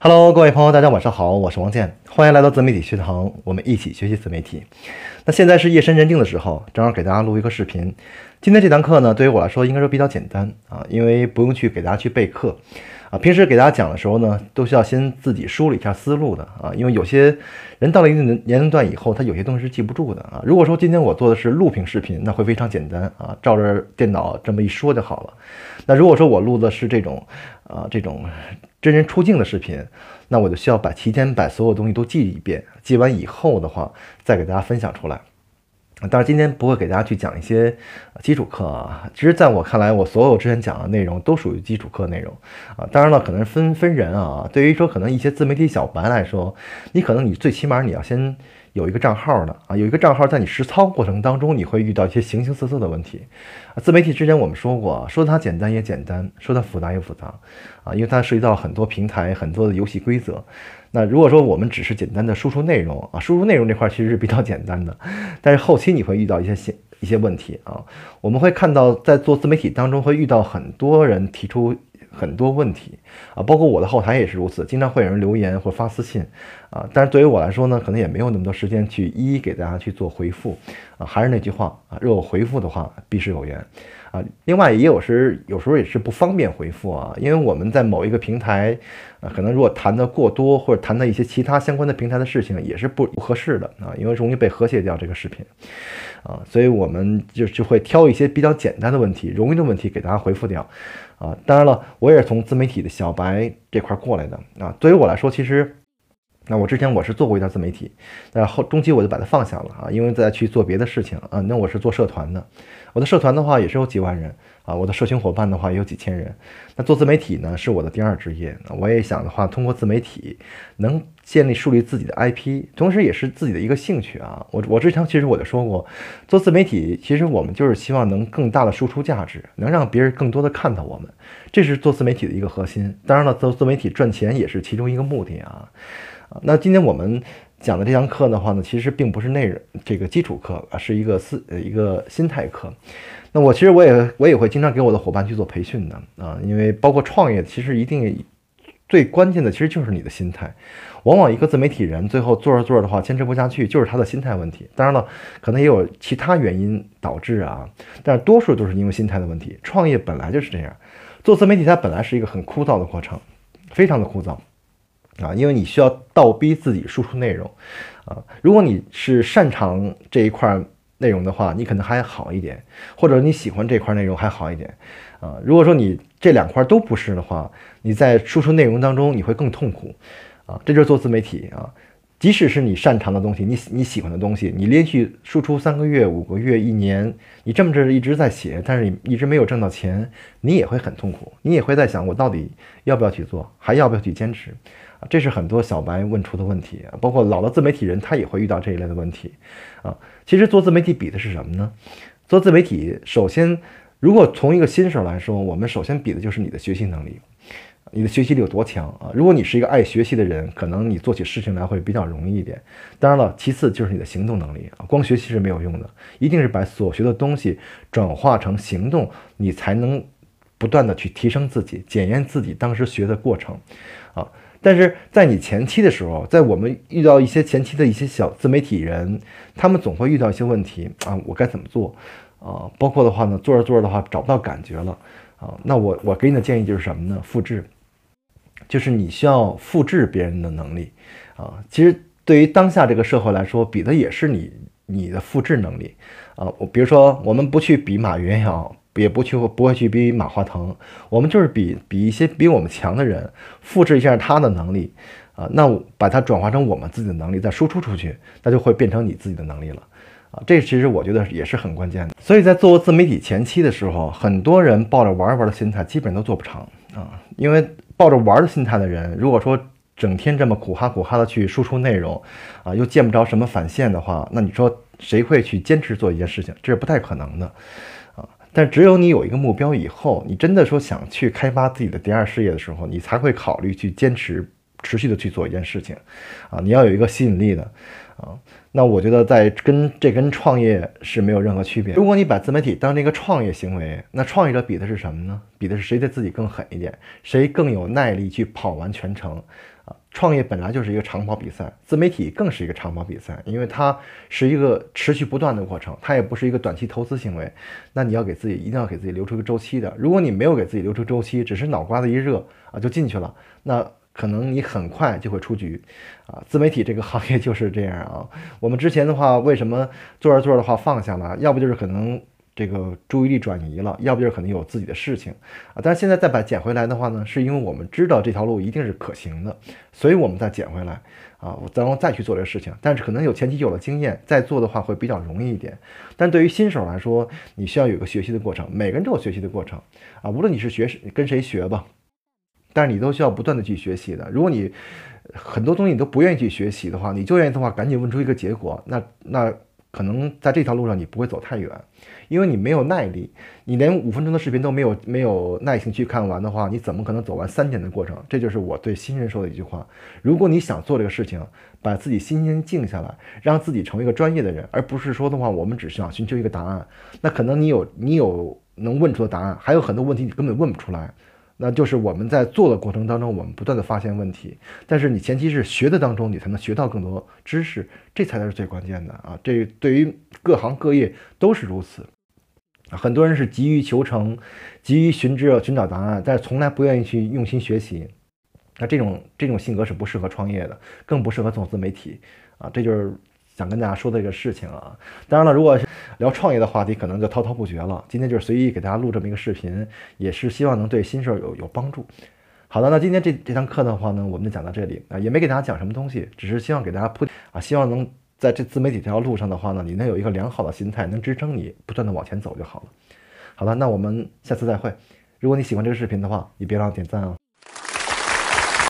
Hello，各位朋友，大家晚上好，我是王健，欢迎来到自媒体学堂，我们一起学习自媒体。那现在是夜深人静的时候，正好给大家录一个视频。今天这堂课呢，对于我来说应该说比较简单啊，因为不用去给大家去备课啊。平时给大家讲的时候呢，都需要先自己梳理一下思路的啊，因为有些人到了一定的年龄段以后，他有些东西是记不住的啊。如果说今天我做的是录屏视频，那会非常简单啊，照着电脑这么一说就好了。那如果说我录的是这种啊这种真人出镜的视频，那我就需要把提前把所有东西都记一遍，记完以后的话，再给大家分享出来。但是，今天不会给大家去讲一些基础课啊。其实，在我看来，我所有之前讲的内容都属于基础课内容啊。当然了，可能分分人啊。对于说可能一些自媒体小白来说，你可能你最起码你要先有一个账号的啊，有一个账号，在你实操过程当中，你会遇到一些形形色色的问题啊。自媒体之前我们说过，说它简单也简单，说它复杂也复杂啊，因为它涉及到很多平台、很多的游戏规则。那如果说我们只是简单的输出内容啊，输出内容这块其实是比较简单的，但是后期你会遇到一些些一些问题啊。我们会看到在做自媒体当中会遇到很多人提出很多问题啊，包括我的后台也是如此，经常会有人留言或发私信啊。但是对于我来说呢，可能也没有那么多时间去一一给大家去做回复啊。还是那句话啊，若有回复的话，必是有缘。啊，另外也有时有时候也是不方便回复啊，因为我们在某一个平台，啊，可能如果谈的过多或者谈的一些其他相关的平台的事情，也是不不合适的啊，因为容易被和谐掉这个视频，啊，所以我们就就会挑一些比较简单的问题、容易的问题给大家回复掉，啊，当然了，我也是从自媒体的小白这块过来的啊，对于我来说，其实。那我之前我是做过一段自媒体，那后中期我就把它放下了啊，因为在去做别的事情啊。那我是做社团的，我的社团的话也是有几万人啊，我的社群伙伴的话也有几千人。那做自媒体呢是我的第二职业，我也想的话通过自媒体能建立树立自己的 IP，同时也是自己的一个兴趣啊。我我之前其实我就说过，做自媒体其实我们就是希望能更大的输出价值，能让别人更多的看到我们，这是做自媒体的一个核心。当然了，做自媒体赚钱也是其中一个目的啊。那今天我们讲的这堂课的话呢，其实并不是内容这个基础课啊，是一个思呃一个心态课。那我其实我也我也会经常给我的伙伴去做培训的啊，因为包括创业，其实一定最关键的其实就是你的心态。往往一个自媒体人最后做着做着的话，坚持不下去，就是他的心态问题。当然了，可能也有其他原因导致啊，但多数都是因为心态的问题。创业本来就是这样，做自媒体它本来是一个很枯燥的过程，非常的枯燥。啊，因为你需要倒逼自己输出内容，啊，如果你是擅长这一块内容的话，你可能还好一点，或者你喜欢这块内容还好一点，啊，如果说你这两块都不是的话，你在输出内容当中你会更痛苦，啊，这就是做自媒体啊。即使是你擅长的东西，你你喜欢的东西，你连续输出三个月、五个月、一年，你这么着一直在写，但是你一直没有挣到钱，你也会很痛苦，你也会在想，我到底要不要去做，还要不要去坚持？这是很多小白问出的问题，包括老的自媒体人，他也会遇到这一类的问题啊。其实做自媒体比的是什么呢？做自媒体，首先，如果从一个新手来说，我们首先比的就是你的学习能力。你的学习力有多强啊？如果你是一个爱学习的人，可能你做起事情来会比较容易一点。当然了，其次就是你的行动能力啊，光学习是没有用的，一定是把所学的东西转化成行动，你才能不断的去提升自己，检验自己当时学的过程啊。但是在你前期的时候，在我们遇到一些前期的一些小自媒体人，他们总会遇到一些问题啊，我该怎么做啊？包括的话呢，做着做着的话找不到感觉了啊，那我我给你的建议就是什么呢？复制。就是你需要复制别人的能力，啊，其实对于当下这个社会来说，比的也是你你的复制能力，啊，我比如说我们不去比马云也好，也不去不会去比马化腾，我们就是比比一些比我们强的人，复制一下他的能力，啊，那把它转化成我们自己的能力再输出出去，那就会变成你自己的能力了，啊，这其实我觉得也是很关键的。所以在做自媒体前期的时候，很多人抱着玩玩的心态，基本都做不成，啊，因为。抱着玩的心态的人，如果说整天这么苦哈苦哈的去输出内容，啊，又见不着什么返现的话，那你说谁会去坚持做一件事情？这是不太可能的，但只有你有一个目标以后，你真的说想去开发自己的第二事业的时候，你才会考虑去坚持持续的去做一件事情，啊，你要有一个吸引力的，啊。那我觉得在跟这跟创业是没有任何区别。如果你把自媒体当成一个创业行为，那创业者比的是什么呢？比的是谁对自己更狠一点，谁更有耐力去跑完全程？创业本来就是一个长跑比赛，自媒体更是一个长跑比赛，因为它是一个持续不断的过程，它也不是一个短期投资行为。那你要给自己一定要给自己留出一个周期的。如果你没有给自己留出周期，只是脑瓜子一热啊就进去了，那。可能你很快就会出局，啊，自媒体这个行业就是这样啊。我们之前的话，为什么做着做着的话放下了？要不就是可能这个注意力转移了，要不就是可能有自己的事情啊。但是现在再把捡回来的话呢，是因为我们知道这条路一定是可行的，所以我们再捡回来啊，然后再去做这个事情。但是可能有前期有了经验，再做的话会比较容易一点。但对于新手来说，你需要有个学习的过程，每个人都有学习的过程啊。无论你是学跟谁学吧。但是你都需要不断的去学习的。如果你很多东西你都不愿意去学习的话，你就愿意的话，赶紧问出一个结果。那那可能在这条路上你不会走太远，因为你没有耐力。你连五分钟的视频都没有没有耐心去看完的话，你怎么可能走完三天的过程？这就是我对新人说的一句话。如果你想做这个事情，把自己心先静下来，让自己成为一个专业的人，而不是说的话，我们只是想寻求一个答案。那可能你有你有能问出的答案，还有很多问题你根本问不出来。那就是我们在做的过程当中，我们不断的发现问题，但是你前期是学的当中，你才能学到更多知识，这才是最关键的啊！这对于各行各业都是如此。很多人是急于求成，急于寻知寻找答案，但是从来不愿意去用心学习。那这种这种性格是不适合创业的，更不适合做自媒体啊！这就是。想跟大家说的一个事情啊，当然了，如果是聊创业的话题，可能就滔滔不绝了。今天就是随意给大家录这么一个视频，也是希望能对新手有有帮助。好的，那今天这这堂课的话呢，我们就讲到这里啊，也没给大家讲什么东西，只是希望给大家铺啊，希望能在这自媒体这条路上的话呢，你能有一个良好的心态，能支撑你不断的往前走就好了。好了，那我们下次再会。如果你喜欢这个视频的话，你别忘了点赞哦。